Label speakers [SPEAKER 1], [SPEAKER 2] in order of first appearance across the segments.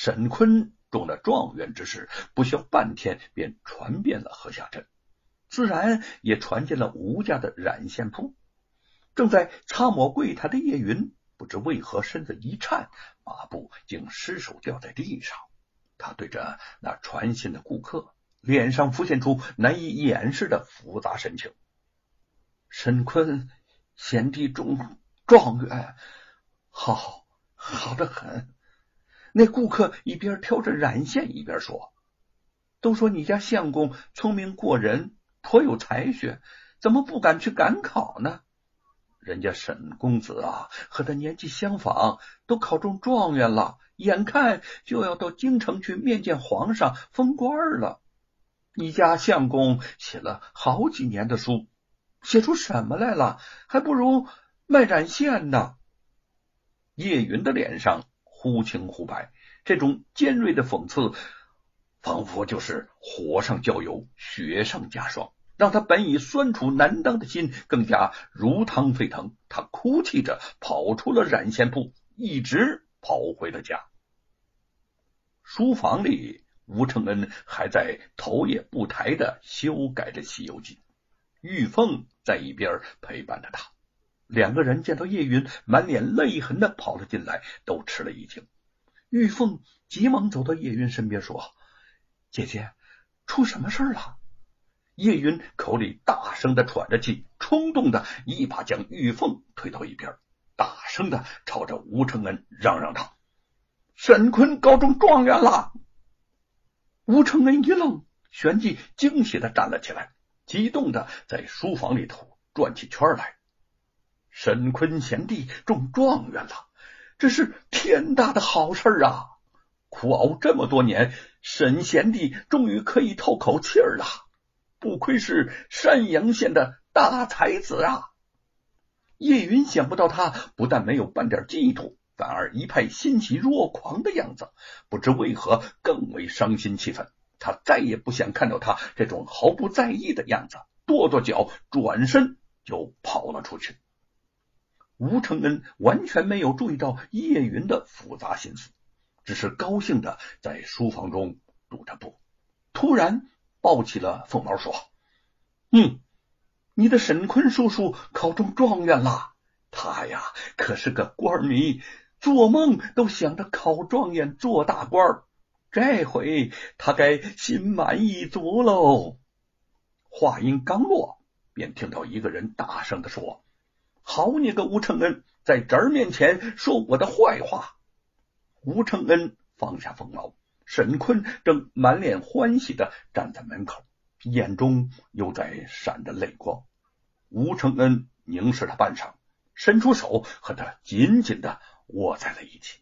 [SPEAKER 1] 沈坤中了状元之事，不消半天便传遍了河下镇，自然也传进了吴家的染线铺。正在擦抹柜台的叶云，不知为何身子一颤，马步竟失手掉在地上。他对着那传信的顾客，脸上浮现出难以掩饰的复杂神情。沈坤，贤弟中状元，好，好的很。那顾客一边挑着染线，一边说：“都说你家相公聪明过人，颇有才学，怎么不敢去赶考呢？人家沈公子啊，和他年纪相仿，都考中状元了，眼看就要到京城去面见皇上封官了。你家相公写了好几年的书，写出什么来了？还不如卖染线呢。”叶云的脸上。忽青忽白，这种尖锐的讽刺，仿佛就是火上浇油，雪上加霜，让他本已酸楚难当的心更加如汤沸腾。他哭泣着跑出了染线铺，一直跑回了家。书房里，吴承恩还在头也不抬的修改着《西游记》，玉凤在一边陪伴着他。两个人见到叶云满脸泪痕的跑了进来，都吃了一惊。玉凤急忙走到叶云身边说：“姐姐，出什么事了？”叶云口里大声的喘着气，冲动的一把将玉凤推到一边，大声的朝着吴承恩嚷嚷道：“沈坤高中状元了！”吴承恩一愣，旋即惊喜的站了起来，激动的在书房里头转起圈来。沈坤贤弟中状元了，这是天大的好事啊！苦熬这么多年，沈贤弟终于可以透口气儿了。不愧是山阳县的大才子啊！叶云想不到他不但没有半点嫉妒，反而一派欣喜若狂的样子，不知为何更为伤心气愤。他再也不想看到他这种毫不在意的样子，跺跺脚，转身就跑了出去。吴承恩完全没有注意到叶云的复杂心思，只是高兴的在书房中踱着步。突然抱起了凤毛说：“嗯，你的沈坤叔叔考中状元了。他呀可是个官迷，做梦都想着考状元做大官。这回他该心满意足喽。”话音刚落，便听到一个人大声的说。好你个吴承恩，在侄儿面前说我的坏话！吴承恩放下风毛，沈坤正满脸欢喜的站在门口，眼中又在闪着泪光。吴承恩凝视他半晌，伸出手和他紧紧的握在了一起。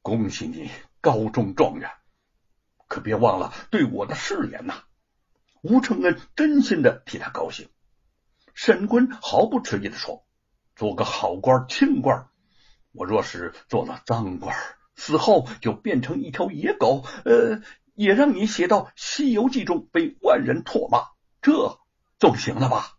[SPEAKER 1] 恭喜你高中状元，可别忘了对我的誓言呐！吴承恩真心的替他高兴。沈坤毫不迟疑的说：“做个好官，清官。我若是做了脏官，死后就变成一条野狗，呃，也让你写到《西游记》中被万人唾骂，这总行了吧？”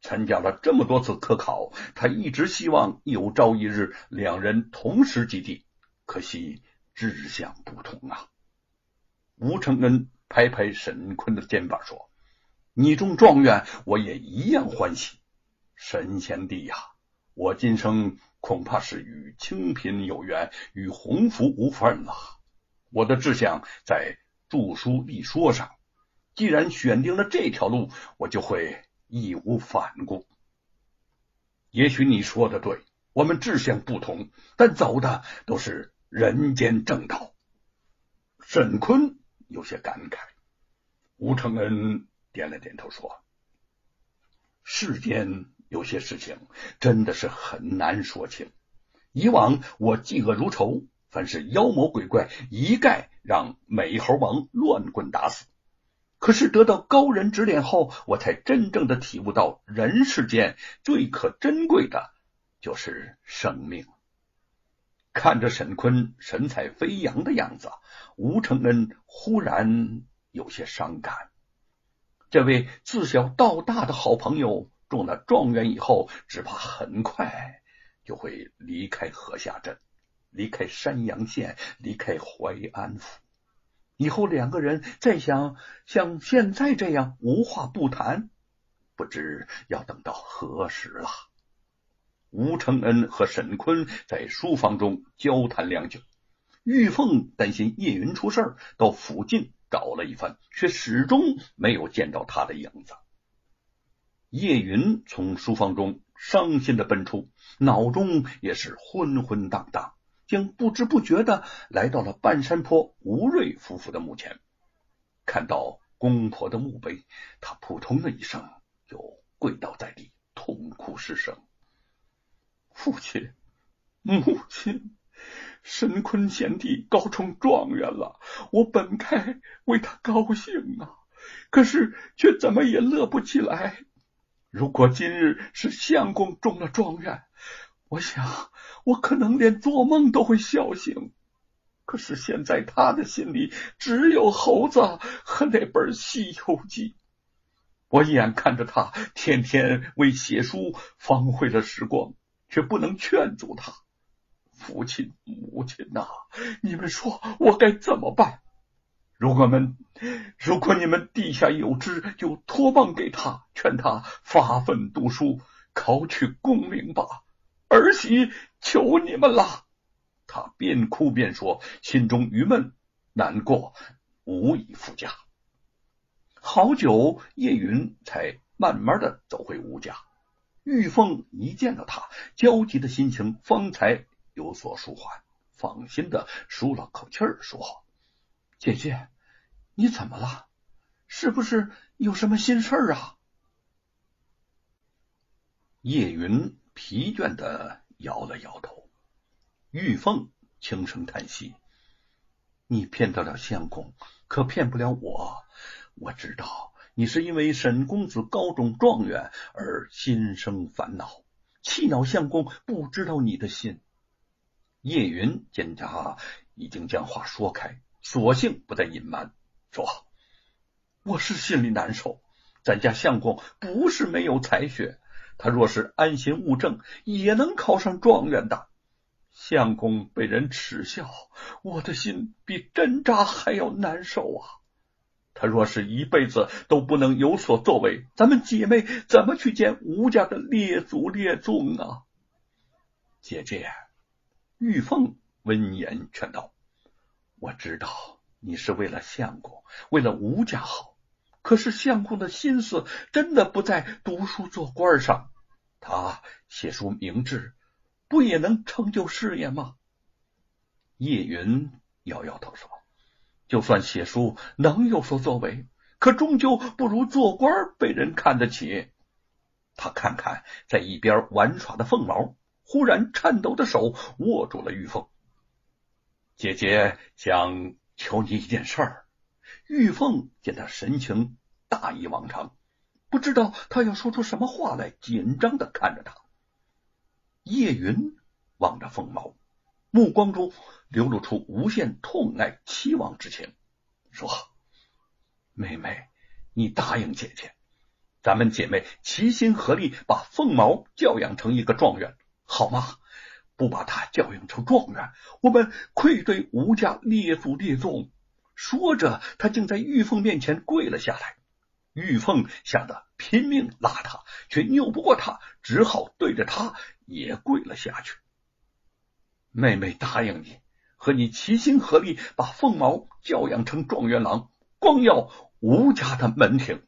[SPEAKER 1] 参加了这么多次科考，他一直希望有朝一日两人同时及第，可惜志向不同啊。吴承恩拍拍沈坤的肩膀说。你中状元，我也一样欢喜。神贤弟呀，我今生恐怕是与清贫有缘，与鸿福无份了。我的志向在著书立说上，既然选定了这条路，我就会义无反顾。也许你说的对，我们志向不同，但走的都是人间正道。沈坤有些感慨，吴承恩。点了点头，说：“世间有些事情真的是很难说清。以往我嫉恶如仇，凡是妖魔鬼怪，一概让美猴王乱棍打死。可是得到高人指点后，我才真正的体悟到，人世间最可珍贵的就是生命。”看着沈坤神采飞扬的样子，吴承恩忽然有些伤感。这位自小到大的好朋友中了状元以后，只怕很快就会离开河下镇。离开山阳县，离开淮安府。以后两个人再想像现在这样无话不谈，不知要等到何时了。吴承恩和沈坤在书房中交谈良久。玉凤担心叶云出事到附近找了一番，却始终没有见到他的影子。叶云从书房中伤心的奔出，脑中也是昏昏荡荡。竟不知不觉的来到了半山坡吴瑞夫妇的墓前，看到公婆的墓碑，他扑通的一声就跪倒在地，痛哭失声。父亲，母亲，神坤贤弟高中状元了，我本该为他高兴啊，可是却怎么也乐不起来。如果今日是相公中了状元，我想，我可能连做梦都会笑醒。可是现在他的心里只有猴子和那本《西游记》。我眼看着他天天为写书荒废了时光，却不能劝阻他。父亲、母亲呐，你们说我该怎么办？如果们，如果你们地下有知，就托梦给他，劝他发奋读书，考取功名吧。儿媳，求你们了！他边哭边说，心中郁闷难过，无以复加。好久，叶云才慢慢的走回吴家。玉凤一见到他，焦急的心情方才有所舒缓，放心的舒了口气儿，说：“姐姐，你怎么了？是不是有什么心事儿啊？”叶云。疲倦的摇了摇头，玉凤轻声叹息：“你骗得了相公，可骗不了我。我知道你是因为沈公子高中状元而心生烦恼，气恼相公不知道你的心。”叶云见他已经将话说开，索性不再隐瞒，说：“我是心里难受，咱家相公不是没有才学。”他若是安心务正，也能考上状元的。相公被人耻笑，我的心比针扎还要难受啊！他若是一辈子都不能有所作为，咱们姐妹怎么去见吴家的列祖列宗啊？姐姐，玉凤温言劝道：“我知道你是为了相公，为了吴家好。”可是相公的心思真的不在读书做官上，他写书明志，不也能成就事业吗？叶云摇摇头说：“就算写书能有所作为，可终究不如做官被人看得起。”他看看在一边玩耍的凤毛，忽然颤抖的手握住了玉凤。姐姐想求你一件事儿。玉凤见他神情大异往常，不知道他要说出什么话来，紧张的看着他。叶云望着凤毛，目光中流露出无限痛爱期望之情，说：“妹妹，你答应姐姐，咱们姐妹齐心合力把凤毛教养成一个状元，好吗？不把他教养成状元，我们愧对吴家列祖列宗。”说着，他竟在玉凤面前跪了下来。玉凤吓得拼命拉他，却拗不过他，只好对着他也跪了下去。妹妹答应你，和你齐心合力，把凤毛教养成状元郎，光耀吴家的门庭。